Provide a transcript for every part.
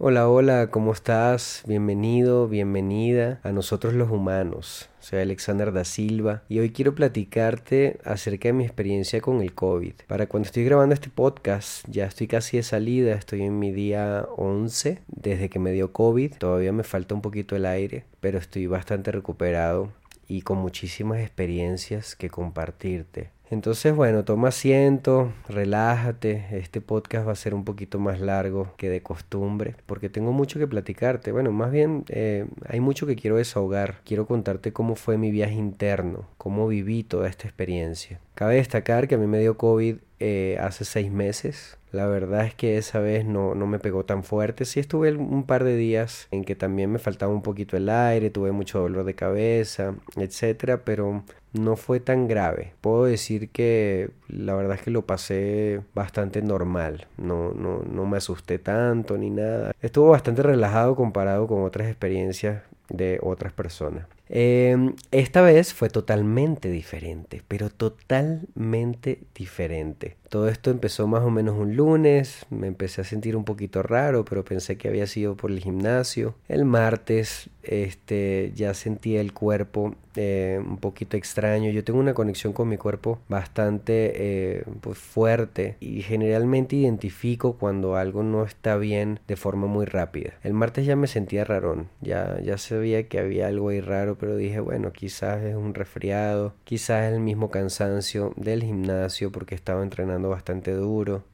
Hola, hola, ¿cómo estás? Bienvenido, bienvenida a nosotros los humanos. Soy Alexander da Silva y hoy quiero platicarte acerca de mi experiencia con el COVID. Para cuando estoy grabando este podcast, ya estoy casi de salida, estoy en mi día 11 desde que me dio COVID. Todavía me falta un poquito el aire, pero estoy bastante recuperado y con muchísimas experiencias que compartirte. Entonces, bueno, toma asiento, relájate. Este podcast va a ser un poquito más largo que de costumbre, porque tengo mucho que platicarte. Bueno, más bien eh, hay mucho que quiero desahogar. Quiero contarte cómo fue mi viaje interno, cómo viví toda esta experiencia. Cabe destacar que a mí me dio COVID eh, hace seis meses. La verdad es que esa vez no, no me pegó tan fuerte. Sí estuve un par de días en que también me faltaba un poquito el aire, tuve mucho dolor de cabeza, etcétera, pero no fue tan grave. Puedo decir que la verdad es que lo pasé bastante normal. No, no, no me asusté tanto ni nada. Estuvo bastante relajado comparado con otras experiencias de otras personas. Em, esta vez fue totalmente diferente, pero totalmente diferente. Todo esto empezó más o menos un lunes, me empecé a sentir un poquito raro, pero pensé que había sido por el gimnasio. El martes este, ya sentía el cuerpo eh, un poquito extraño. Yo tengo una conexión con mi cuerpo bastante eh, pues, fuerte y generalmente identifico cuando algo no está bien de forma muy rápida. El martes ya me sentía rarón, ya, ya sabía que había algo ahí raro, pero dije, bueno, quizás es un resfriado, quizás es el mismo cansancio del gimnasio porque estaba entrenando bastante duro,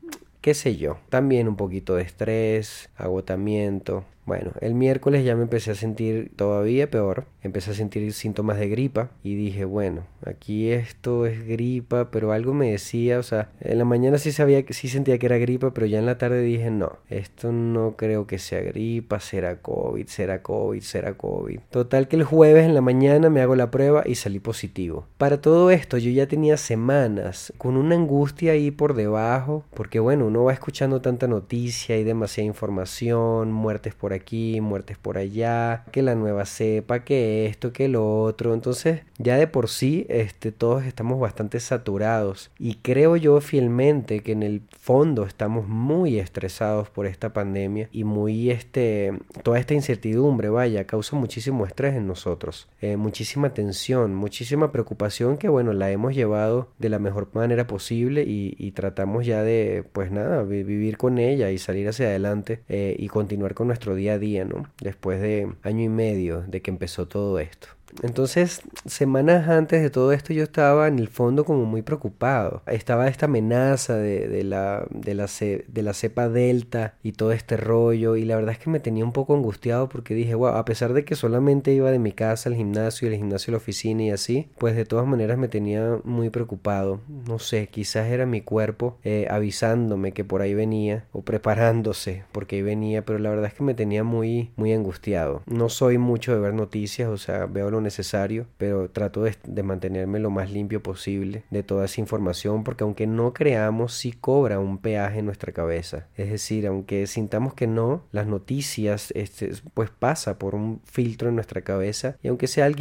qué sé yo, también un poquito de estrés, agotamiento, bueno, el miércoles ya me empecé a sentir todavía peor, empecé a sentir síntomas de gripa y dije, bueno, aquí esto es gripa, pero algo me decía, o sea, en la mañana sí sabía sí sentía que era gripa, pero ya en la tarde dije, no, esto no creo que sea gripa, será COVID, será COVID, será COVID. Total que el jueves en la mañana me hago la prueba y salí positivo. Para todo esto yo ya tenía semanas con una angustia ahí por debajo, porque bueno, uno va escuchando tanta noticia y demasiada información, muertes por aquí, muertes por allá, que la nueva cepa, que esto, que lo otro. Entonces, ya de por sí, este, todos estamos bastante saturados. Y creo yo fielmente que en el fondo estamos muy estresados por esta pandemia y muy, este, toda esta incertidumbre, vaya, causa muchísimo estrés en nosotros. Eh, muchísima tensión, muchísima preocupación que, bueno, la hemos llevado de la mejor manera posible y, y tratamos ya de, pues nada, vivir con ella y salir hacia adelante eh, y continuar con nuestro día día a día, ¿no? Después de año y medio de que empezó todo esto. Entonces, semanas antes de todo esto yo estaba en el fondo como muy preocupado. Estaba esta amenaza de, la, de, la, de la cepa delta y todo este rollo y la verdad es que me tenía un poco angustiado porque dije, wow, a pesar de que solamente iba de mi casa al gimnasio y del gimnasio a la oficina y así, pues de todas maneras me tenía muy preocupado. No sé, quizás era mi cuerpo eh, avisándome que por ahí venía o preparándose porque ahí venía, pero la verdad es que me tenía muy, muy angustiado. No soy mucho de ver noticias, o sea, veo necesario, pero trato de, mantenerme lo más limpio posible de toda esa información, porque aunque no creamos, sí cobra un peaje en nuestra cabeza. Es decir, aunque sintamos que no, las noticias, este, pues pasa por un filtro en nuestra cabeza y aunque sea algo,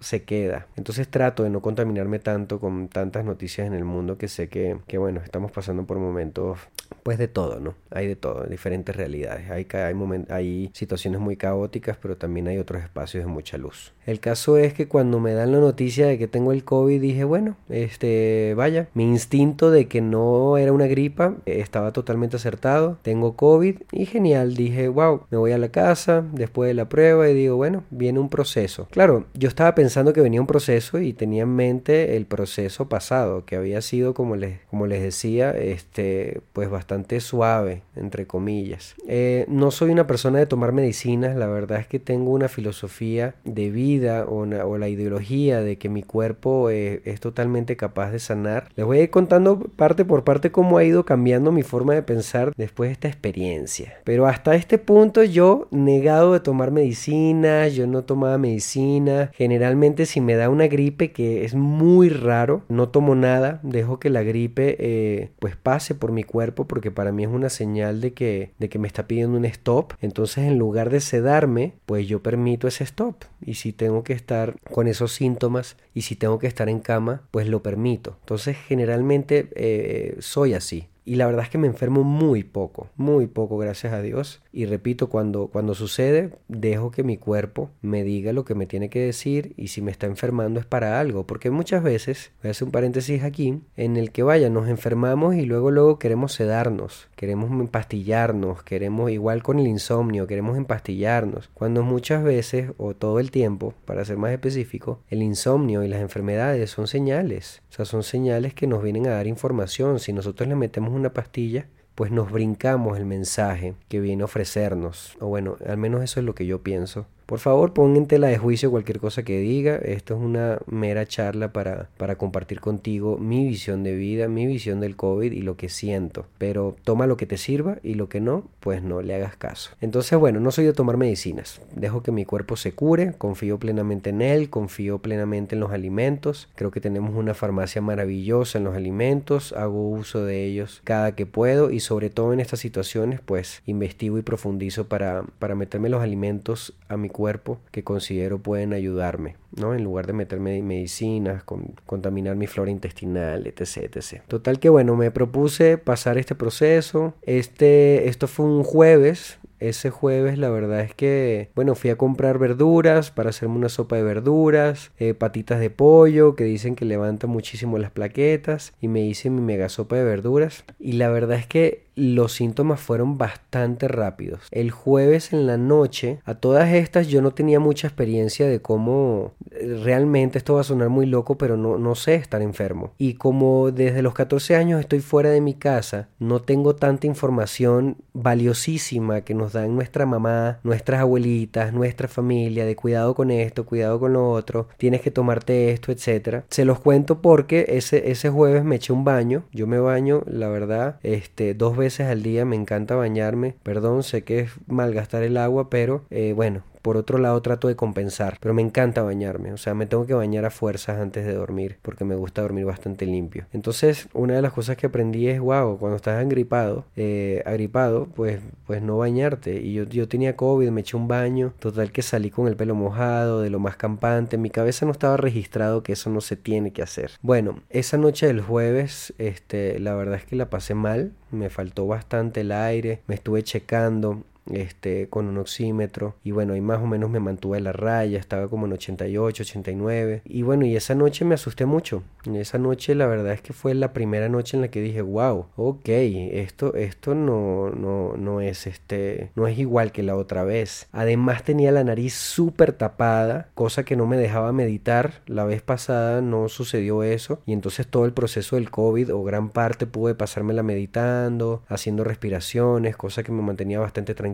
se queda. Entonces trato de no contaminarme tanto con tantas noticias en el mundo que sé que, que bueno, estamos pasando por momentos, pues de todo, ¿no? Hay de todo, diferentes realidades. Hay, hay, hay situaciones muy caóticas, pero también hay otros espacios de mucha luz. El caso es que cuando me dan la noticia de que tengo el COVID dije, bueno, este, vaya, mi instinto de que no era una gripa estaba totalmente acertado, tengo COVID y genial, dije, wow, me voy a la casa después de la prueba y digo, bueno, viene un proceso. Claro, yo estaba pensando que venía un proceso y tenía en mente el proceso pasado, que había sido, como les, como les decía, este, pues bastante suave, entre comillas. Eh, no soy una persona de tomar medicinas, la verdad es que tengo una filosofía de vida o, la ideología de que mi cuerpo eh, es totalmente capaz de sanar. Les voy a contando parte por parte cómo ha ido cambiando mi forma de pensar después de esta experiencia. Pero hasta este punto yo negado de tomar medicina, yo no tomaba medicina. Generalmente si me da una gripe que es muy raro, no tomo nada, dejo que la gripe eh, pues pase por mi cuerpo porque para mí es una señal de que, de que me está pidiendo un stop. Entonces en lugar de sedarme, pues yo permito ese stop. Y si tengo que estar con esos síntomas y si tengo que estar en cama, pues lo permito. Entonces generalmente eh, soy así. Y la verdad es que me enfermo muy poco, muy poco, gracias a Dios. Y repito, cuando, cuando sucede, dejo que mi cuerpo me diga lo que me tiene que decir y si me está enfermando es para algo, porque muchas veces, voy a hacer un paréntesis aquí, en el que vaya, nos enfermamos y luego luego queremos sedarnos, queremos empastillarnos, queremos igual con el insomnio, queremos empastillarnos, cuando muchas veces o todo el tiempo, para ser más específico, el insomnio y las enfermedades son señales, o sea, son señales que nos vienen a dar información, si nosotros le metemos una pastilla, pues nos brincamos el mensaje que viene a ofrecernos, o bueno, al menos eso es lo que yo pienso. Por favor, pon en tela de juicio cualquier cosa que diga. Esto es una mera charla para, para compartir contigo mi visión de vida, mi visión del COVID y lo que siento. Pero toma lo que te sirva y lo que no, pues no le hagas caso. Entonces, bueno, no soy de tomar medicinas. Dejo que mi cuerpo se cure, confío plenamente en él, confío plenamente en los alimentos. Creo que tenemos una farmacia maravillosa en los alimentos, hago uso de ellos cada que puedo y sobre todo en estas situaciones, pues investigo y profundizo para, para meterme los alimentos a mi cuerpo que considero pueden ayudarme, ¿no? En lugar de meterme medicinas, con, contaminar mi flora intestinal, etc. Total que bueno, me propuse pasar este proceso. Este, esto fue un jueves, ese jueves la verdad es que, bueno, fui a comprar verduras para hacerme una sopa de verduras, eh, patitas de pollo que dicen que levanta muchísimo las plaquetas y me hice mi mega sopa de verduras y la verdad es que los síntomas fueron bastante rápidos. El jueves en la noche, a todas estas yo no tenía mucha experiencia de cómo eh, realmente esto va a sonar muy loco, pero no, no sé estar enfermo. Y como desde los 14 años estoy fuera de mi casa, no tengo tanta información valiosísima que nos dan nuestra mamá, nuestras abuelitas, nuestra familia, de cuidado con esto, cuidado con lo otro, tienes que tomarte esto, etcétera. Se los cuento porque ese, ese jueves me eché un baño, yo me baño, la verdad, este, dos veces al día, me encanta bañarme, perdón, sé que es malgastar el agua, pero eh, bueno, por otro lado trato de compensar, pero me encanta bañarme, o sea, me tengo que bañar a fuerzas antes de dormir porque me gusta dormir bastante limpio. Entonces, una de las cosas que aprendí es, wow, cuando estás agripado, eh, agripado, pues, pues no bañarte. Y yo, yo tenía COVID, me eché un baño, total que salí con el pelo mojado, de lo más campante, mi cabeza no estaba registrado que eso no se tiene que hacer. Bueno, esa noche del jueves, este, la verdad es que la pasé mal, me faltó bastante el aire, me estuve checando, este, con un oxímetro y bueno, ahí más o menos me mantuve a la raya, estaba como en 88, 89 y bueno, y esa noche me asusté mucho. Esa noche la verdad es que fue la primera noche en la que dije, wow, ok, esto, esto no, no, no es este, no es igual que la otra vez. Además tenía la nariz súper tapada, cosa que no me dejaba meditar. La vez pasada no sucedió eso y entonces todo el proceso del COVID o gran parte pude pasármela meditando, haciendo respiraciones, cosa que me mantenía bastante tranquilo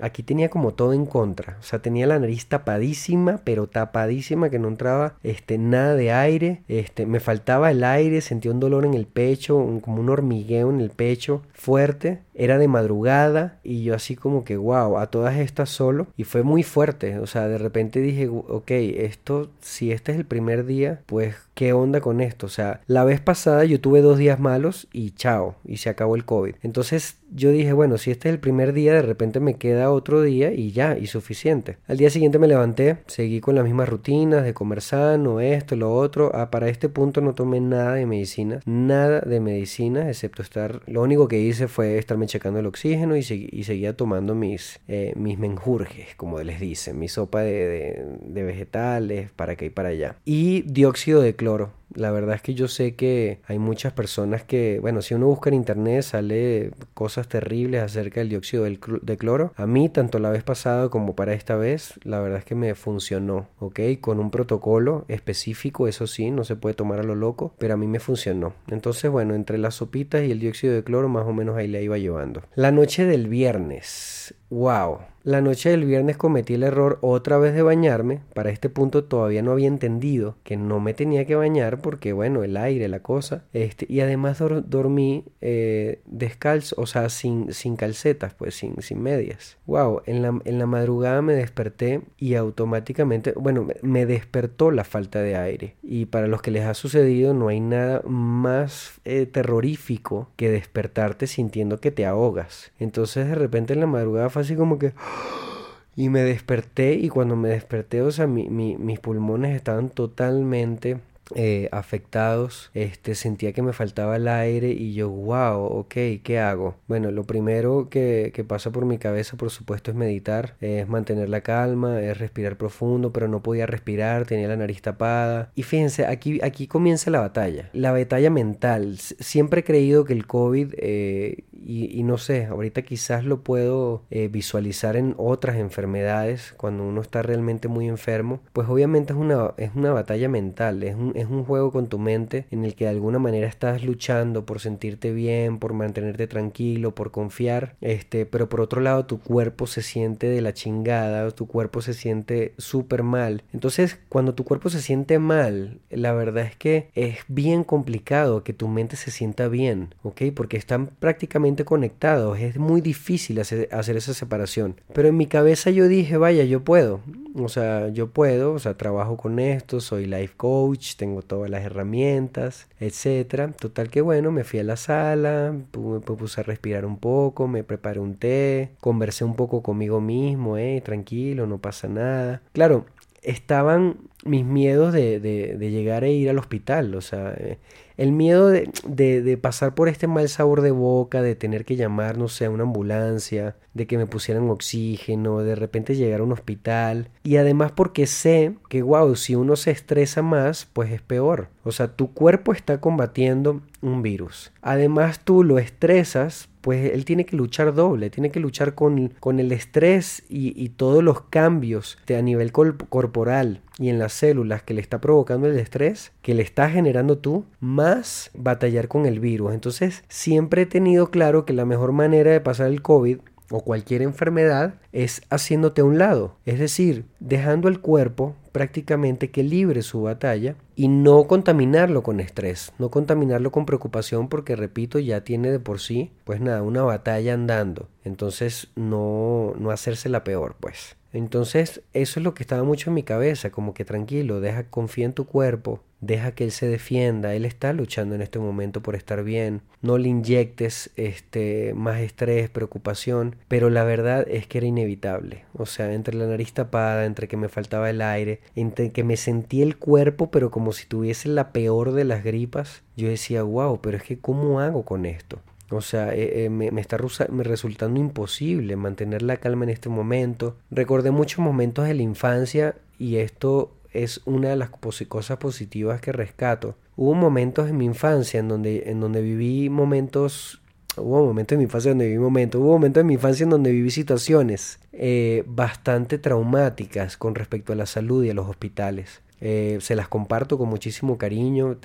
Aquí tenía como todo en contra. O sea, tenía la nariz tapadísima, pero tapadísima que no entraba este, nada de aire. Este, me faltaba el aire, sentía un dolor en el pecho, como un hormigueo en el pecho fuerte. Era de madrugada y yo así como que, wow, a todas estas solo. Y fue muy fuerte. O sea, de repente dije, ok, esto, si este es el primer día, pues, ¿qué onda con esto? O sea, la vez pasada yo tuve dos días malos y chao, y se acabó el COVID. Entonces yo dije, bueno, si este es el primer día, de repente me queda otro día y ya, y suficiente. Al día siguiente me levanté, seguí con las mismas rutinas de comer sano, esto, lo otro. Ah, para este punto no tomé nada de medicinas, nada de medicinas, excepto estar, lo único que hice fue estarme checando el oxígeno y, seguía tomando mis, eh, mis menjurjes, como les dicen, mi sopa de, de vegetales, para acá y para allá. Y dióxido de cloro la verdad es que yo sé que hay muchas personas que, bueno, si uno busca en internet sale cosas terribles acerca del dióxido de cloro. A mí, tanto la vez pasada como para esta vez, la verdad es que me funcionó, ¿ok? Con un protocolo específico, eso sí, no se puede tomar a lo loco, pero a mí me funcionó. Entonces, bueno, entre las sopitas y el dióxido de cloro, más o menos ahí le iba llevando. La noche del viernes, wow la noche del viernes cometí el error otra vez de bañarme. Para este punto todavía no había entendido que no me tenía que bañar porque, bueno, el aire, la cosa. Este, y además dormí eh, descalzo, o sea, sin, sin calcetas, pues sin, sin medias. Wow, en la, en la madrugada me desperté y automáticamente, bueno, me despertó la falta de aire. Y para los que les ha sucedido, no hay nada más eh, terrorífico que despertarte sintiendo que te ahogas. Entonces de repente en la madrugada fue así como que... Y me desperté y cuando me desperté, o sea, mis pulmones estaban totalmente eh, afectados, este, sentía que me faltaba el aire y yo, wow, ok, ¿qué hago? Bueno, lo primero que, pasa por mi cabeza, por supuesto, es meditar, es mantener la calma, es respirar profundo, pero no podía respirar, tenía la nariz tapada. Y fíjense, aquí, aquí comienza la batalla, la batalla mental. Siempre he creído que el COVID, eh, y, no sé, ahorita quizás lo puedo eh, visualizar en otras enfermedades, cuando uno está realmente muy enfermo, pues obviamente es una, es una batalla mental, es un, es un juego con tu mente en el que de alguna manera estás luchando por sentirte bien, por mantenerte tranquilo, por confiar, este, pero por otro lado tu cuerpo se siente de la chingada, tu cuerpo se siente súper mal. Entonces, cuando tu cuerpo se siente mal, la verdad es que es bien complicado que tu mente se sienta bien, ¿ok? Porque están prácticamente conectados, es muy difícil hacer, hacer esa separación. Pero en mi cabeza yo dije, vaya, yo puedo, o sea, yo puedo, o sea, trabajo con esto, soy life coach, tengo todas las herramientas, etcétera. Total que bueno, me fui a la sala, me puse a respirar un poco, me preparé un té, conversé un poco conmigo mismo, eh, tranquilo, no pasa nada. Claro, estaban mis miedos de, de, de llegar a ir al hospital, o sea, eh, el miedo de, de, pasar por este mal sabor de boca, de tener que llamar, no sé, a una ambulancia, de que me pusieran oxígeno, de repente llegar a un hospital. Y además porque sé que, wow, si uno se estresa más, pues es peor. O sea, tu cuerpo está combatiendo un virus. Además tú lo estresas, pues él tiene que luchar doble, tiene que luchar con, con el estrés y, y, todos los cambios de, a nivel corporal y en las células que le está provocando el estrés, que le está generando tú, más batallar con el virus. Entonces, siempre he tenido claro que la mejor manera de pasar el COVID o cualquier enfermedad es haciéndote a un lado, es decir, dejando al cuerpo prácticamente que libre su batalla y no contaminarlo con estrés, no contaminarlo con preocupación porque repito, ya tiene de por sí, pues nada, una batalla andando. Entonces no no hacerse la peor, pues. Entonces, eso es lo que estaba mucho en mi cabeza, como que tranquilo, deja, confía en tu cuerpo, deja que él se defienda, él está luchando en este momento por estar bien, no le inyectes este más estrés, preocupación, pero la verdad es que era inevitable, o sea, entre la nariz tapada, entre que me faltaba el aire, entre que me sentí el cuerpo, pero como si tuviese la peor de las gripas, yo decía, wow, pero es que ¿cómo hago con esto? O sea, eh, eh, me, está resultando imposible mantener la calma en este momento. Recordé muchos momentos de la infancia y esto es una de las cosas positivas que rescato. Hubo momentos en mi infancia en donde, en donde viví momentos hubo momentos en mi infancia donde viví momentos, hubo momentos en mi infancia en donde viví situaciones eh, bastante traumáticas con respecto a la salud y a los hospitales. se las comparto con muchísimo cariño.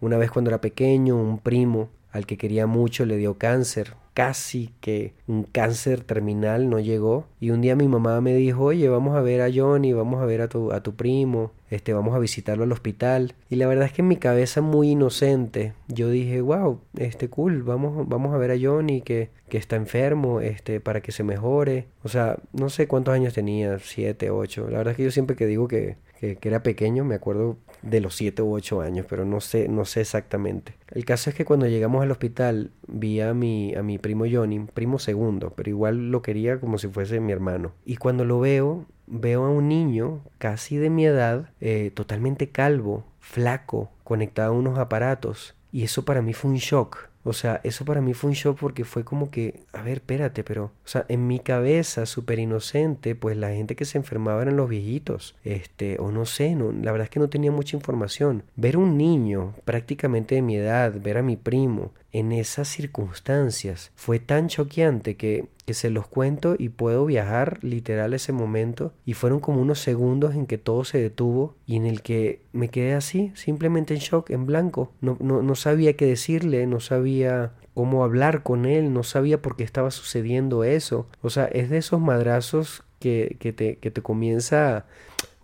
una vez cuando era pequeño, un primo al que quería mucho le dio cáncer, casi que un cáncer terminal no llegó. Y un día mi mamá me dijo oye vamos a ver a Johnny vamos a ver a tu, a tu primo este vamos a visitarlo al hospital y la verdad es que en mi cabeza muy inocente yo dije wow este cool vamos vamos a ver a Johnny que, que está enfermo este para que se mejore o sea no sé cuántos años tenía siete ocho. La verdad es que yo siempre que digo que que, era pequeño, me acuerdo de los 7 u 8 años, pero no sé, no sé exactamente. El caso es que cuando llegamos al hospital vi a mi, a mi primo Johnny, primo segundo, pero igual lo quería como si fuese mi hermano. Y cuando lo veo, veo a un niño casi de mi edad, eh, totalmente calvo, flaco, conectado a unos aparatos. Y eso para mí fue un shock. O sea, eso para mí fue un shock porque fue como que, a ver, espérate, pero, o sea, en mi cabeza, súper inocente, pues la gente que se enfermaba eran los viejitos, este, o no sé, no, la verdad es que no tenía mucha información. Ver un niño prácticamente de mi edad, ver a mi primo, en esas circunstancias. Fue tan choqueante que, que se los cuento y puedo viajar literal ese momento y fueron como unos segundos en que todo se detuvo y en el que me quedé así, simplemente en shock, en blanco. No, no, no sabía qué decirle, no sabía cómo hablar con él, no sabía por qué estaba sucediendo eso. O sea, es de esos madrazos que, que, te, que te comienza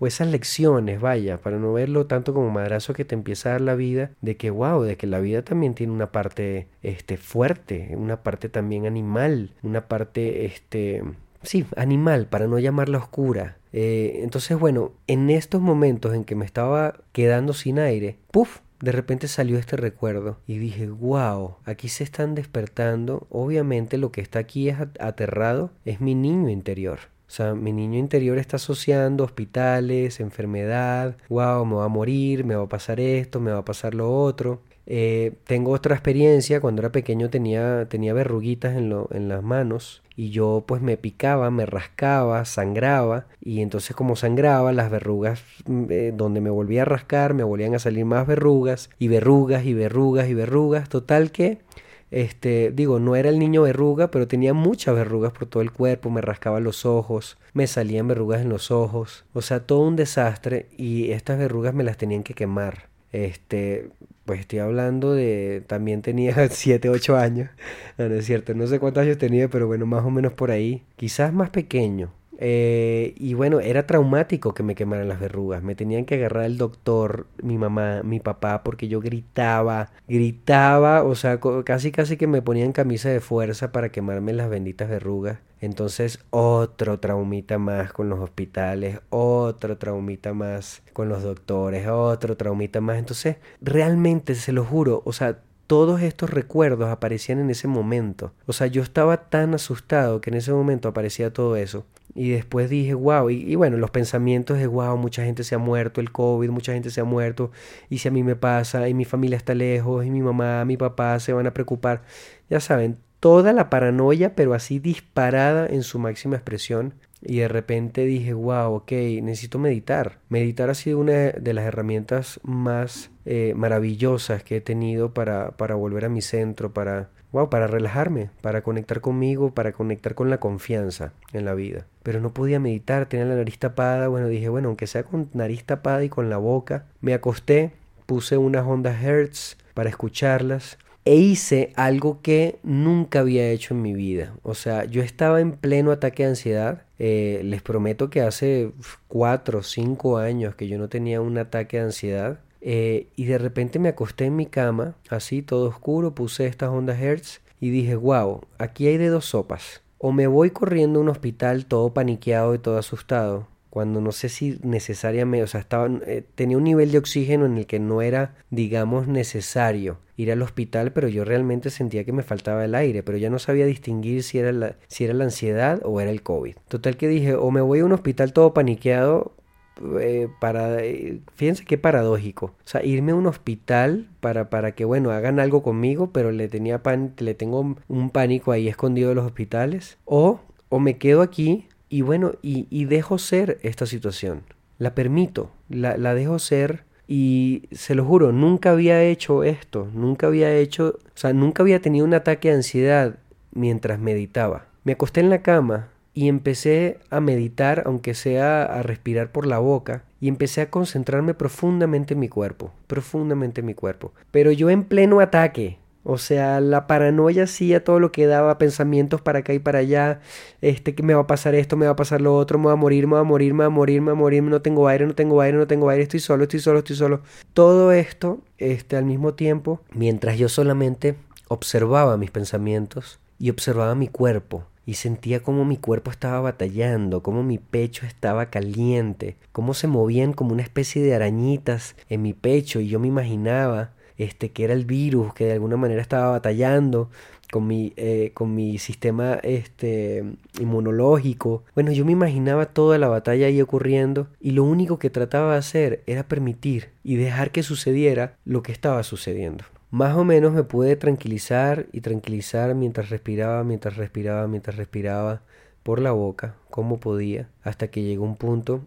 esas lecciones, vaya, para no verlo tanto como madrazo que te empieza a dar la vida, de que wow, de que la vida también tiene una parte este fuerte, una parte también animal, una parte este sí, animal, para no llamarla oscura. Eh, entonces, bueno, en estos momentos en que me estaba quedando sin aire, puff, de repente salió este recuerdo y dije, wow, aquí se están despertando. Obviamente lo que está aquí es aterrado, es mi niño interior. O sea, mi niño interior está asociando hospitales, enfermedad, wow, me va a morir, me va a pasar esto, me va a pasar lo otro. Eh, tengo otra experiencia, cuando era pequeño tenía, tenía verruguitas en, lo, en las manos y yo pues me picaba, me rascaba, sangraba y entonces como sangraba las verrugas mm, eh, donde me volvía a rascar me volvían a salir más verrugas y verrugas y verrugas y verrugas, total que este, digo, no era el niño verruga, pero tenía muchas verrugas por todo el cuerpo, me rascaba los ojos, me salían verrugas en los ojos, o sea, todo un desastre y estas verrugas me las tenían que quemar. Este, pues estoy hablando de, también tenía 7, 8 años, no, no es cierto, no sé cuántos años tenía, pero bueno, más o menos por ahí, quizás más pequeño, eh, y bueno, era traumático que me quemaran las verrugas. Me tenían que agarrar el doctor, mi mamá, mi papá, porque yo gritaba, gritaba, o sea, casi casi que me ponían camisa de fuerza para quemarme las benditas verrugas. Entonces, otro traumita más con los hospitales, otro traumita más con los doctores, otro traumita más. Entonces, realmente, se lo juro, o sea, todos estos recuerdos aparecían en ese momento. O sea, yo estaba tan asustado que en ese momento aparecía todo eso. Y después dije, wow, y, bueno, los pensamientos de, wow, mucha gente se ha muerto, el COVID, mucha gente se ha muerto, y si a mí me pasa, y mi familia está lejos, y mi mamá, mi papá se van a preocupar. Ya saben, toda la paranoia, pero así disparada en su máxima expresión. Y de repente dije, wow, ok, necesito meditar. Meditar ha sido una de las herramientas más eh, maravillosas que he tenido para, para volver a mi centro, para, wow, para relajarme, para conectar conmigo, para conectar con la confianza en la vida. Pero no podía meditar, tenía la nariz tapada, bueno, dije, bueno, aunque sea con nariz tapada y con la boca, me acosté, puse unas ondas Hertz para escucharlas e hice algo que nunca había hecho en mi vida. O sea, yo estaba en pleno ataque de ansiedad. Eh, les prometo que hace cuatro o cinco años que yo no tenía un ataque de ansiedad. Eh, y de repente me acosté en mi cama, así todo oscuro, puse estas ondas Hertz y dije, wow, aquí hay de dos sopas. O me voy corriendo a un hospital todo paniqueado y todo asustado, cuando no sé si necesariamente, o sea, estaba, eh, tenía un nivel de oxígeno en el que no era, digamos, necesario ir al hospital, pero yo realmente sentía que me faltaba el aire, pero ya no sabía distinguir si era la, si era la ansiedad o era el COVID. Total que dije, o me voy a un hospital todo paniqueado eh, para, eh, fíjense qué paradójico, o sea, irme a un hospital para, para que, bueno, hagan algo conmigo, pero le tenía pan, le tengo un pánico ahí escondido de los hospitales, o, o me quedo aquí y bueno, y, y dejo ser esta situación, la permito, la, la dejo ser y se lo juro, nunca había hecho esto, nunca había hecho, o sea, nunca había tenido un ataque de ansiedad mientras meditaba. Me acosté en la cama y empecé a meditar, aunque sea a respirar por la boca, y empecé a concentrarme profundamente en mi cuerpo, profundamente en mi cuerpo. Pero yo en pleno ataque, o sea, la paranoia hacía todo lo que daba, pensamientos para acá y para allá, este, que me va a pasar esto, me va a pasar lo otro, me va a morir, me va a morir, me va a morir, me va a morir, no tengo aire, no tengo aire, no tengo aire, estoy solo, estoy solo, estoy solo. Todo esto, este, al mismo tiempo, mientras yo solamente observaba mis pensamientos y observaba mi cuerpo, y sentía como mi cuerpo estaba batallando, como mi pecho estaba caliente, cómo se movían como una especie de arañitas en mi pecho y yo me imaginaba este que era el virus que de alguna manera estaba batallando con mi, eh, con mi sistema este, inmunológico. Bueno, yo me imaginaba toda la batalla ahí ocurriendo y lo único que trataba de hacer era permitir y dejar que sucediera lo que estaba sucediendo. Más o menos me pude tranquilizar y tranquilizar mientras respiraba, mientras respiraba, mientras respiraba por la boca, como podía, hasta que llegó un punto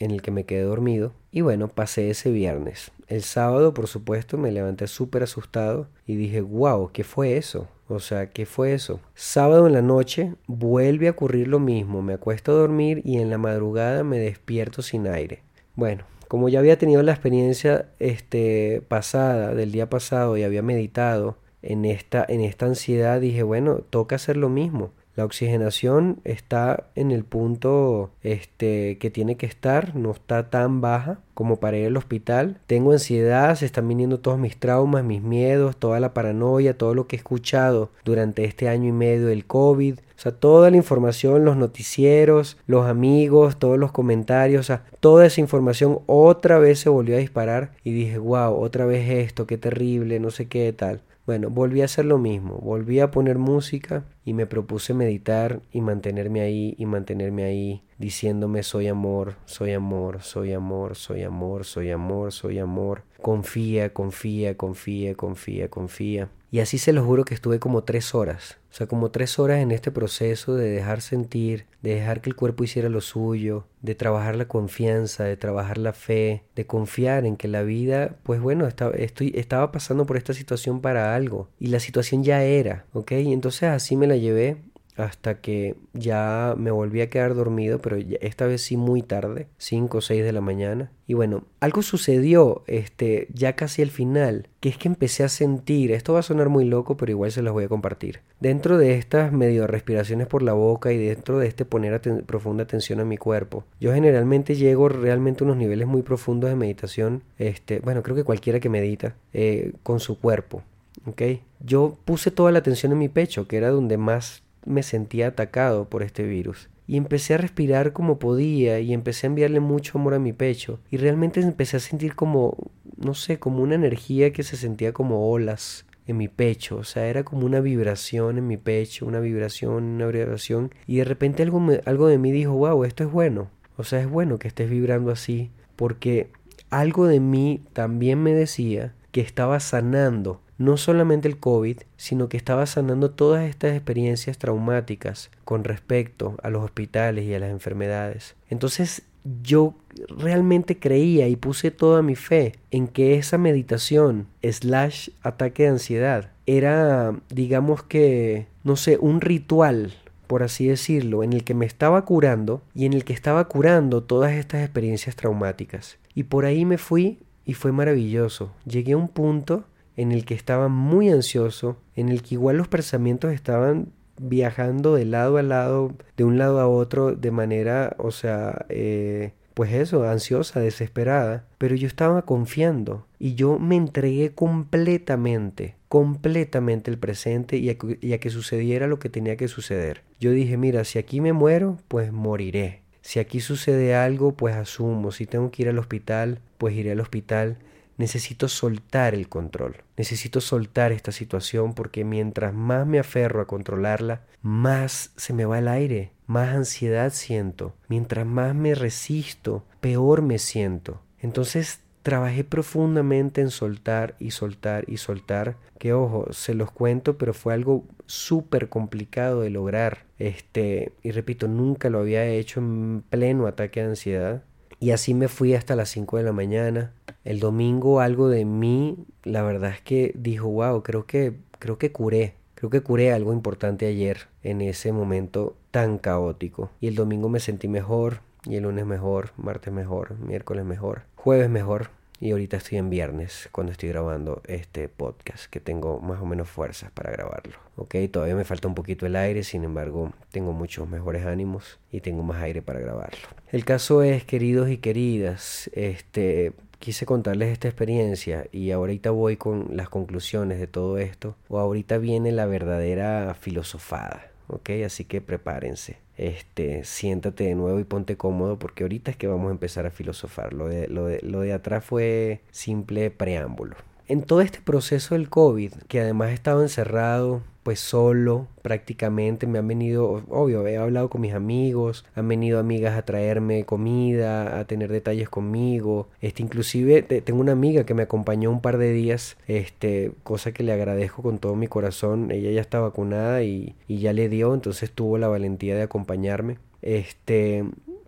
en el que me quedé dormido. Y bueno, pasé ese viernes. El sábado, por supuesto, me levanté súper asustado y dije, wow, ¿qué fue eso? O sea, ¿qué fue eso? Sábado en la noche vuelve a ocurrir lo mismo. Me acuesto a dormir y en la madrugada me despierto sin aire. Bueno, como ya había tenido la experiencia este, pasada, del día pasado, y había meditado en esta, en esta ansiedad, dije, bueno, toca hacer lo mismo. La oxigenación está en el punto este, que tiene que estar, no está tan baja como para ir al hospital. Tengo ansiedad, se están viniendo todos mis traumas, mis miedos, toda la paranoia, todo lo que he escuchado durante este año y medio del COVID. O sea, toda la información, los noticieros, los amigos, todos los comentarios, o sea, toda esa información otra vez se volvió a disparar y dije, wow, otra vez esto, qué terrible, no sé qué tal. Bueno, volví a hacer lo mismo, volví a poner música y me propuse meditar y mantenerme ahí y mantenerme ahí diciéndome soy amor, soy amor, soy amor, soy amor, soy amor, soy amor. Confía, confía, confía, confía, confía. Y así se lo juro que estuve como tres horas. O sea, como tres horas en este proceso de dejar sentir, de dejar que el cuerpo hiciera lo suyo, de trabajar la confianza, de trabajar la fe, de confiar en que la vida, pues bueno, estaba, estoy, estaba pasando por esta situación para algo. Y la situación ya era, ¿ok? Y entonces así me la llevé hasta que ya me volví a quedar dormido, pero esta vez sí muy tarde, 5 o 6 de la mañana. Y bueno, algo sucedió este, ya casi al final, que es que empecé a sentir, esto va a sonar muy loco, pero igual se los voy a compartir. Dentro de estas medio respiraciones por la boca y dentro de este poner profunda atención a mi cuerpo, yo generalmente llego realmente a unos niveles muy profundos de meditación, este, bueno, creo que cualquiera que medita, eh, con su cuerpo. ¿ok? Yo puse toda la atención en mi pecho, que era donde más me sentía atacado por este virus. Y empecé a respirar como podía y empecé a enviarle mucho amor a mi pecho. Y realmente empecé a sentir como, no sé, como una energía que se sentía como olas en mi pecho, o sea, era como una vibración en mi pecho, una vibración, una vibración, y de repente algo, algo de mí dijo, wow, esto es bueno, o sea, es bueno que estés vibrando así, porque algo de mí también me decía que estaba sanando no solamente el COVID, sino que estaba sanando todas estas experiencias traumáticas con respecto a los hospitales y a las enfermedades. Entonces yo realmente creía y puse toda mi fe en que esa meditación slash ataque de ansiedad era, digamos que, no sé, un ritual por así decirlo, en el que me estaba curando y en el que estaba curando todas estas experiencias traumáticas. Y por ahí me fui y fue maravilloso. Llegué a un punto en el que estaba muy ansioso, en el que igual los pensamientos estaban viajando de lado a lado, de un lado a otro, de manera, o sea, eh, pues eso, ansiosa, desesperada, pero yo estaba confiando y yo me entregué completamente, completamente el presente y a, y a, que sucediera lo que tenía que suceder. Yo dije, mira, si aquí me muero, pues moriré. Si aquí sucede algo, pues asumo. Si tengo que ir al hospital, pues iré al hospital necesito soltar el control. Necesito soltar esta situación porque mientras más me aferro a controlarla, más se me va el aire, más ansiedad siento. Mientras más me resisto, peor me siento. Entonces trabajé profundamente en soltar y soltar y soltar, que ojo, se los cuento, pero fue algo súper complicado de lograr. Este, y repito, nunca lo había hecho en pleno ataque de ansiedad. Y así me fui hasta las 5 de la mañana. El domingo algo de mí, la verdad es que dijo, wow, creo que, creo que curé. Creo que curé algo importante ayer en ese momento tan caótico. Y el domingo me sentí mejor, y el lunes mejor, martes mejor, miércoles mejor, jueves mejor, y ahorita estoy en viernes cuando estoy grabando este podcast, que tengo más o menos fuerzas para grabarlo. Ok, todavía me falta un poquito el aire, sin embargo, tengo muchos mejores ánimos y tengo más aire para grabarlo. El caso es, queridos y queridas, este, quise contarles esta experiencia y ahorita voy con las conclusiones de todo esto, o ahorita viene la verdadera filosofada. ¿ok? Así que prepárense. Este, siéntate de nuevo y ponte cómodo porque ahorita es que vamos a empezar a filosofar. Lo de, lo de, lo de atrás fue simple preámbulo. En todo este proceso del COVID, que además he estado encerrado, pues solo prácticamente. Me han venido, obvio, he hablado con mis amigos, han venido amigas a traerme comida, a tener detalles conmigo, este inclusive tengo una amiga que me acompañó un par de días, este, cosa que le agradezco con todo mi corazón, ella ya está vacunada y, y ya le dio, entonces tuvo la valentía de acompañarme, este,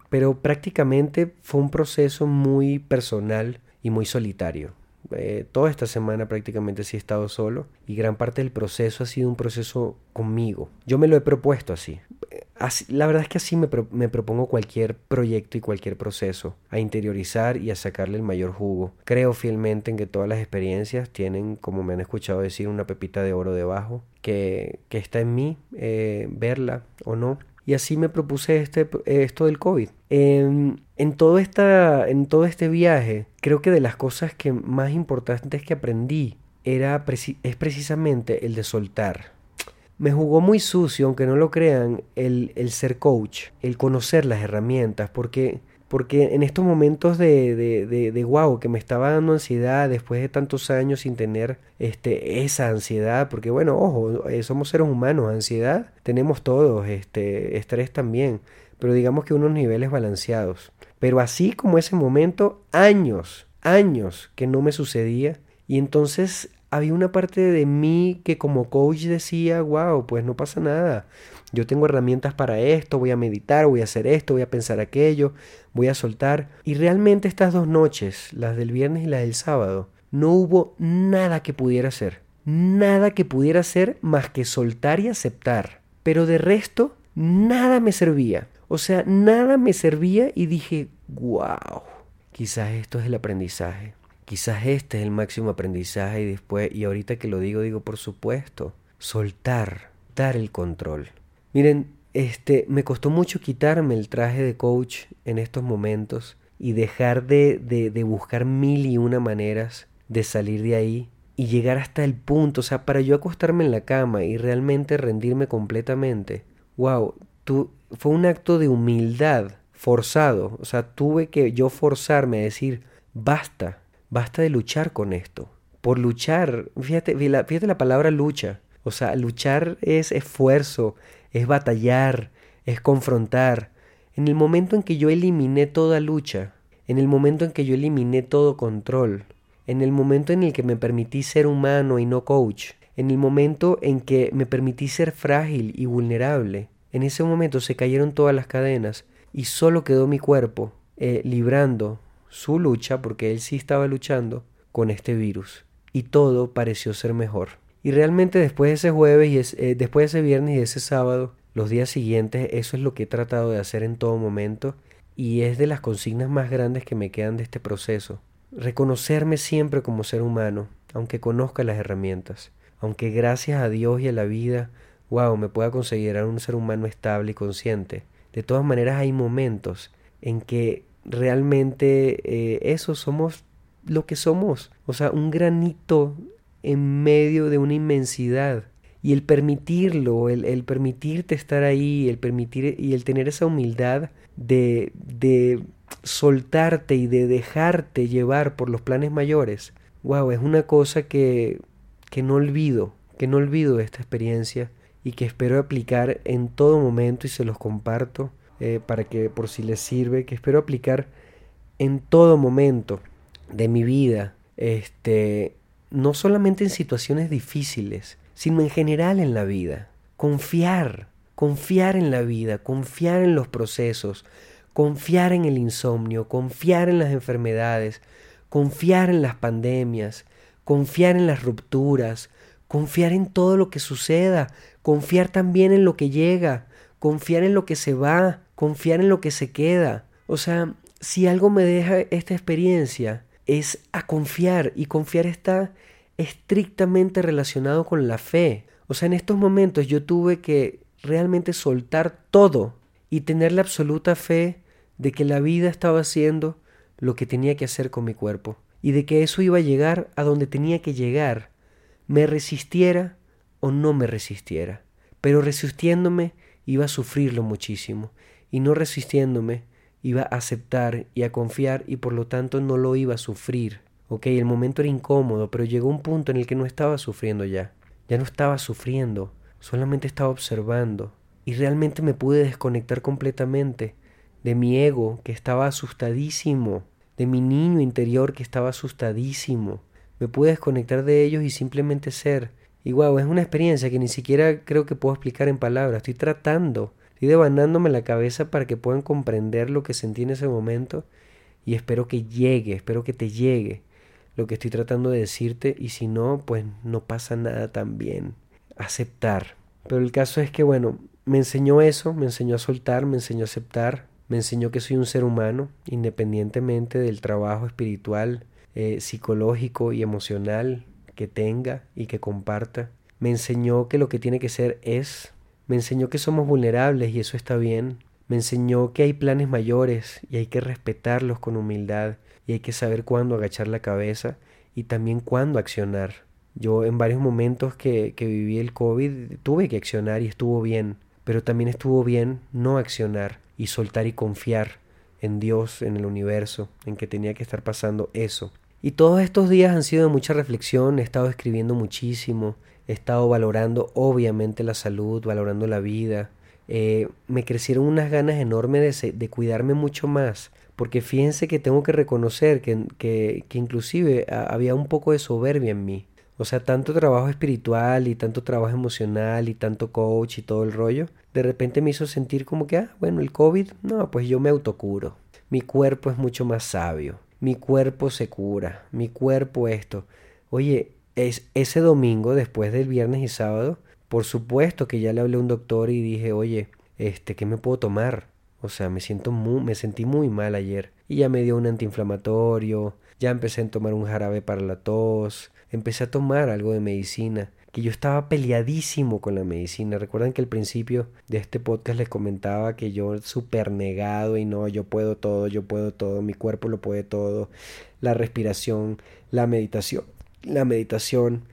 pero prácticamente fue un proceso muy personal y muy solitario eh, toda esta semana prácticamente sí he estado solo y gran parte del proceso ha sido un proceso conmigo. Yo me lo he propuesto así. la verdad es que así me, me, propongo cualquier proyecto y cualquier proceso, a interiorizar y a sacarle el mayor jugo. Creo fielmente en que todas las experiencias tienen, como me han escuchado decir, una pepita de oro debajo, que, que está en mí, eh, verla o no, y así me propuse este, esto del COVID. En, en, todo esta, en todo este viaje, creo que de las cosas que más importantes que aprendí era, es precisamente el de soltar. Me jugó muy sucio, aunque no lo crean, el, el ser coach, el conocer las herramientas, porque Porque en estos momentos de, de, de, de wow, que me estaba dando ansiedad después de tantos años sin tener este, esa ansiedad, porque bueno, ojo, eh, somos seres humanos, ansiedad tenemos todos, este, estrés también, pero digamos que unos niveles balanceados. Pero así como ese momento, años, años que no me sucedía. Y entonces había una parte de mí que como coach decía, wow, pues no pasa nada. Yo tengo herramientas para esto, voy a meditar, voy a hacer esto, voy a pensar aquello, voy a soltar. Y realmente estas dos noches, las del viernes y las del sábado, no hubo nada que pudiera hacer. Nada que pudiera hacer más que soltar y aceptar. Pero de resto, nada me servía. O sea, nada me servía y dije, wow, quizás esto es el aprendizaje. Quizás este es el máximo aprendizaje y después, y ahorita que lo digo, digo, por supuesto, soltar, dar el control. Miren, este, me costó mucho quitarme el traje de coach en estos momentos y dejar de, de, de buscar mil y una maneras de salir de ahí y llegar hasta el punto, o sea, para yo acostarme en la cama y realmente rendirme completamente. Wow, tú, fue un acto de humildad forzado, o sea, tuve que yo forzarme a decir, basta, basta de luchar con esto. Por luchar, fíjate, fíjate la palabra lucha, o sea, luchar es esfuerzo, es batallar, es confrontar. En el momento en que yo eliminé toda lucha, en el momento en que yo eliminé todo control, en el momento en el que me permití ser humano y no coach, en el momento en que me permití ser frágil y vulnerable, en ese momento se cayeron todas las cadenas y solo quedó mi cuerpo eh, librando su lucha, porque él sí estaba luchando, con este virus. Y todo pareció ser mejor. Y realmente después de ese jueves y eh, después de ese viernes y ese sábado, los días siguientes, eso es lo que he tratado de hacer en todo momento y es de las consignas más grandes que me quedan de este proceso. Reconocerme siempre como ser humano, aunque conozca las herramientas, aunque gracias a Dios y a la vida, wow, me pueda considerar un ser humano estable y consciente. De todas maneras hay momentos en que realmente eh, somos lo que somos, o sea, un granito en medio de una inmensidad. Y el permitirlo, el, el, permitirte estar ahí, el permitir y el tener esa humildad de, de soltarte y de dejarte llevar por los planes mayores, wow, es una cosa que, que no olvido, que no olvido esta experiencia y que espero aplicar en todo momento y se los comparto eh, para que por si les sirve, que espero aplicar en todo momento de mi vida, este, no solamente en situaciones difíciles, sino en general en la vida. Confiar, confiar en la vida, confiar en los procesos, confiar en el insomnio, confiar en las enfermedades, confiar en las pandemias, confiar en las rupturas, confiar en todo lo que suceda, confiar también en lo que llega, confiar en lo que se va, confiar en lo que se queda. O sea, si algo me deja esta experiencia es a confiar. Y confiar está estrictamente relacionado con la fe. O sea, en estos momentos yo tuve que realmente soltar todo y tener la absoluta fe de que la vida estaba haciendo lo que tenía que hacer con mi cuerpo y de que eso iba a llegar a donde tenía que llegar, me resistiera o no me resistiera. Pero resistiéndome iba a sufrirlo muchísimo y no resistiéndome iba a aceptar y a confiar y por lo tanto no lo iba a sufrir. Ok, el momento era incómodo, pero llegó un punto en el que no estaba sufriendo ya. Ya no estaba sufriendo, solamente estaba observando. Y realmente me pude desconectar completamente de mi ego que estaba asustadísimo, de mi niño interior que estaba asustadísimo. Me pude desconectar de ellos y simplemente ser. Y wow, es una experiencia que ni siquiera creo que puedo explicar en palabras. Estoy tratando, estoy devanándome la cabeza para que puedan comprender lo que sentí en ese momento y espero que llegue, espero que te llegue lo que estoy tratando de decirte y si no, pues no pasa nada también. Aceptar. Pero el caso es que, bueno, me enseñó eso, me enseñó a soltar, me enseñó a aceptar, me enseñó que soy un ser humano, independientemente del trabajo espiritual, eh, psicológico y emocional que tenga y que comparta. Me enseñó que lo que tiene que ser es. Me enseñó que somos vulnerables y eso está bien. Me enseñó que hay planes mayores y hay que respetarlos con humildad y hay que saber cuándo agachar la cabeza y también cuándo accionar. Yo en varios momentos que, que viví el COVID tuve que accionar y estuvo bien, pero también estuvo bien no accionar y soltar y confiar en Dios, en el universo, en que tenía que estar pasando eso. Y todos estos días han sido de mucha reflexión, he estado escribiendo muchísimo, he estado valorando obviamente la salud, valorando la vida. Eh, me crecieron unas ganas enormes de, de, cuidarme mucho más, porque fíjense que tengo que reconocer que, que, que inclusive había un poco de soberbia en mí. O sea, tanto trabajo espiritual y tanto trabajo emocional y tanto coach y todo el rollo, de repente me hizo sentir como que, ah, bueno, el COVID, no, pues yo me autocuro. Mi cuerpo es mucho más sabio mi cuerpo se cura, mi cuerpo esto. Oye, es ese domingo, después del viernes y sábado, por supuesto que ya le hablé a un doctor y dije, oye, este, ¿qué me puedo tomar? O sea, me siento muy, me sentí muy mal ayer. Y ya me dio un antiinflamatorio, ya empecé a tomar un jarabe para la tos, empecé a tomar algo de medicina que yo estaba peleadísimo con la medicina. Recuerdan que al principio de este podcast les comentaba que yo súper negado y no, yo puedo todo, yo puedo todo, mi cuerpo lo puede todo, la respiración, la meditación, la meditación.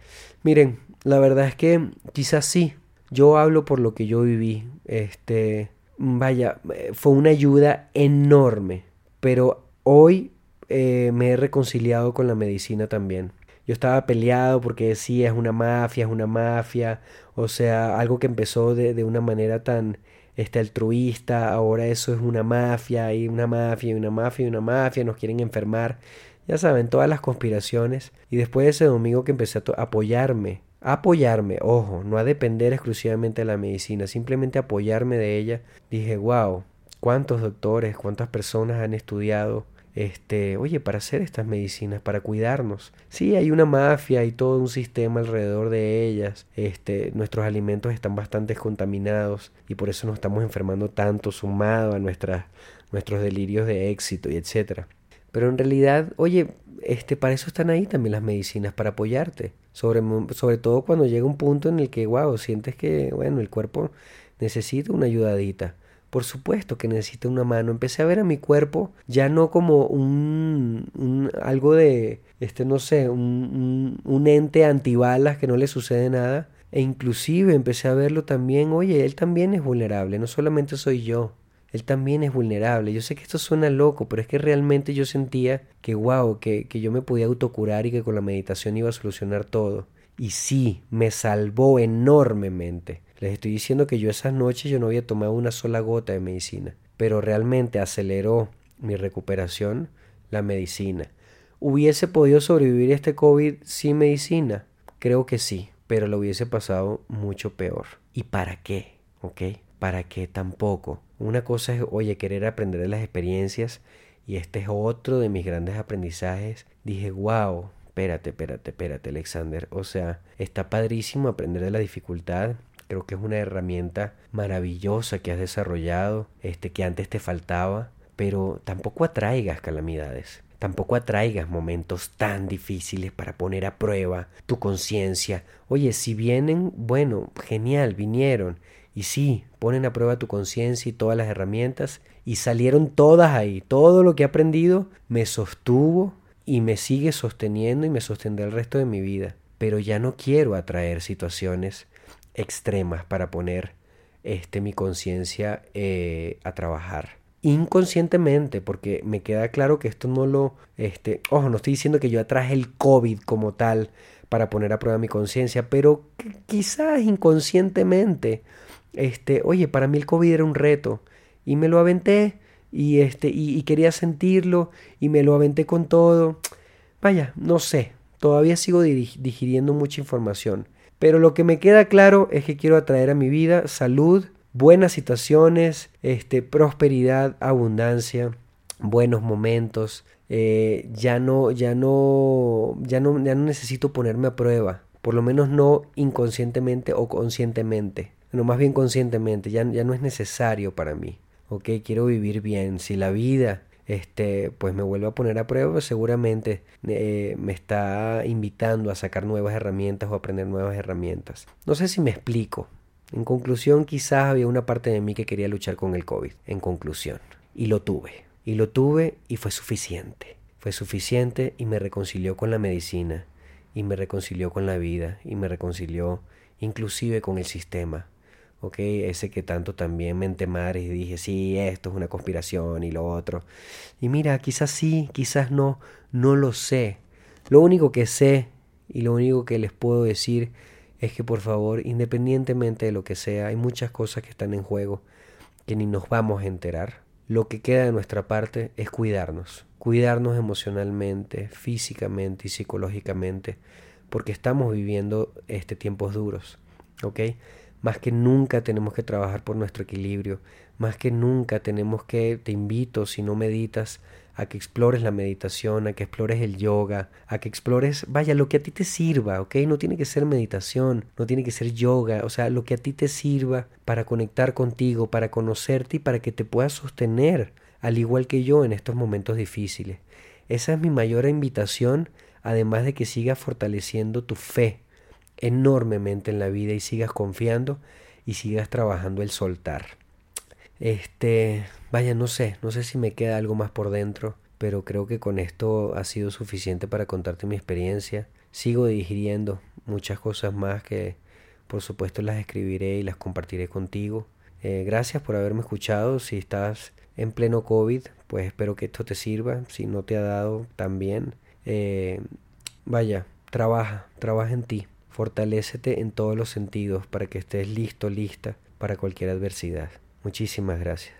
Miren, la verdad es que quizás sí, yo hablo por lo que yo viví. Este, vaya, fue una ayuda enorme, pero hoy eh, me he reconciliado con la medicina también. Yo estaba peleado porque decía es una mafia, es una mafia, o sea, algo que empezó de, de una manera tan este, altruista, ahora eso es una mafia, y una mafia, y una mafia, y una mafia, nos quieren enfermar. Ya saben, todas las conspiraciones. Y después de ese domingo que empecé a apoyarme, apoyarme, ojo, no a depender exclusivamente de la medicina, simplemente apoyarme de ella, dije, wow, cuántos doctores, cuántas personas han estudiado este, oye, para hacer estas medicinas, para cuidarnos. Sí, hay una mafia y todo un sistema alrededor de ellas. Este, nuestros alimentos están bastante contaminados y por eso nos estamos enfermando tanto, sumado a nuestras, nuestros delirios de éxito y etcétera. Pero en realidad, oye, este, para eso están ahí también las medicinas, para apoyarte. Sobre, todo cuando llega un punto en el que, wow, sientes que, bueno, el cuerpo necesita una ayudadita. Por supuesto que necesita una mano. Empecé a ver a mi cuerpo ya no como un, un algo de, este, no sé, un, un, ente antibalas que no le sucede nada. E inclusive empecé a verlo también, oye, él también es vulnerable, no solamente soy yo, él también es vulnerable. Yo sé que esto suena loco, pero es que realmente yo sentía que, wow, que, que yo me podía autocurar y que con la meditación iba a solucionar todo. Y sí, me salvó enormemente. Les estoy diciendo que yo esas noches yo no había tomado una sola gota de medicina, pero realmente aceleró mi recuperación la medicina. ¿Hubiese podido sobrevivir este COVID sin medicina? Creo que sí, pero lo hubiese pasado mucho peor. ¿Y para qué? ¿Ok? ¿Para qué tampoco? Una cosa es, oye, querer aprender de las experiencias y este es otro de mis grandes aprendizajes. Dije, wow, espérate, espérate, espérate, Alexander. O sea, está padrísimo aprender de la dificultad, Creo que es una herramienta maravillosa que has desarrollado, este que antes te faltaba, pero tampoco atraigas calamidades. Tampoco atraigas momentos tan difíciles para poner a prueba tu conciencia. Oye, si vienen, bueno, genial, vinieron. Y sí, ponen a prueba tu conciencia y todas las herramientas. Y salieron todas ahí. Todo lo que he aprendido me sostuvo y me sigue sosteniendo y me sostendrá el resto de mi vida. Pero ya no quiero atraer situaciones extremas para poner este, mi conciencia eh, a trabajar. Inconscientemente, porque me queda claro que esto no lo, este, ojo, no estoy diciendo que yo atraje el COVID como tal para poner a prueba mi conciencia, pero quizás inconscientemente, este, oye, para mí el COVID era un reto y me lo aventé y este, y, y quería sentirlo y me lo aventé con todo. Vaya, no sé, todavía sigo digiriendo mucha información. Pero lo que me queda claro es que quiero atraer a mi vida salud, buenas situaciones, este, prosperidad, abundancia, buenos momentos. Eh, ya no, ya no, ya no, ya no necesito ponerme a prueba, por lo menos no inconscientemente o conscientemente, no más bien conscientemente, ya, ya no es necesario para mí. Ok, quiero vivir bien. Si la vida este, pues me vuelvo a poner a prueba, seguramente eh, me está invitando a sacar nuevas herramientas o aprender nuevas herramientas. No sé si me explico. En conclusión, quizás había una parte de mí que quería luchar con el COVID. En conclusión. Y lo tuve. Y lo tuve y fue suficiente. Fue suficiente y me reconcilió con la medicina. Y me reconcilió con la vida. Y me reconcilió inclusive con el sistema. ¿Ok? Ese que tanto también mente madre y dije, sí, esto es una conspiración y lo otro. Y mira, quizás sí, quizás no, no lo sé. Lo único que sé y lo único que les puedo decir es que por favor, independientemente de lo que sea, hay muchas cosas que están en juego que ni nos vamos a enterar. Lo que queda de nuestra parte es cuidarnos, cuidarnos emocionalmente, físicamente y psicológicamente, porque estamos viviendo este tiempos duros. Más que nunca tenemos que trabajar por nuestro equilibrio, más que nunca tenemos que, te invito, si no meditas, a que explores la meditación, a que explores el yoga, a que explores, vaya, lo que a ti te sirva, ¿ok? No tiene que ser meditación, no tiene que ser yoga, o sea, lo que a ti te sirva para conectar contigo, para conocerte y para que te puedas sostener, al igual que yo en estos momentos difíciles. Esa es mi mayor invitación, además de que sigas fortaleciendo tu fe enormemente en la vida y sigas confiando y sigas trabajando el soltar. Este, vaya, no sé, no sé si me queda algo más por dentro, pero creo que con esto ha sido suficiente para contarte mi experiencia. Sigo digiriendo muchas cosas más que por supuesto las escribiré y las compartiré contigo. Eh, gracias por haberme escuchado. Si estás en pleno COVID, pues espero que esto te sirva. Si no te ha dado, también. Eh, vaya, trabaja, trabaja en ti. Fortalécete en todos los sentidos para que estés listo, lista para cualquier adversidad. Muchísimas gracias.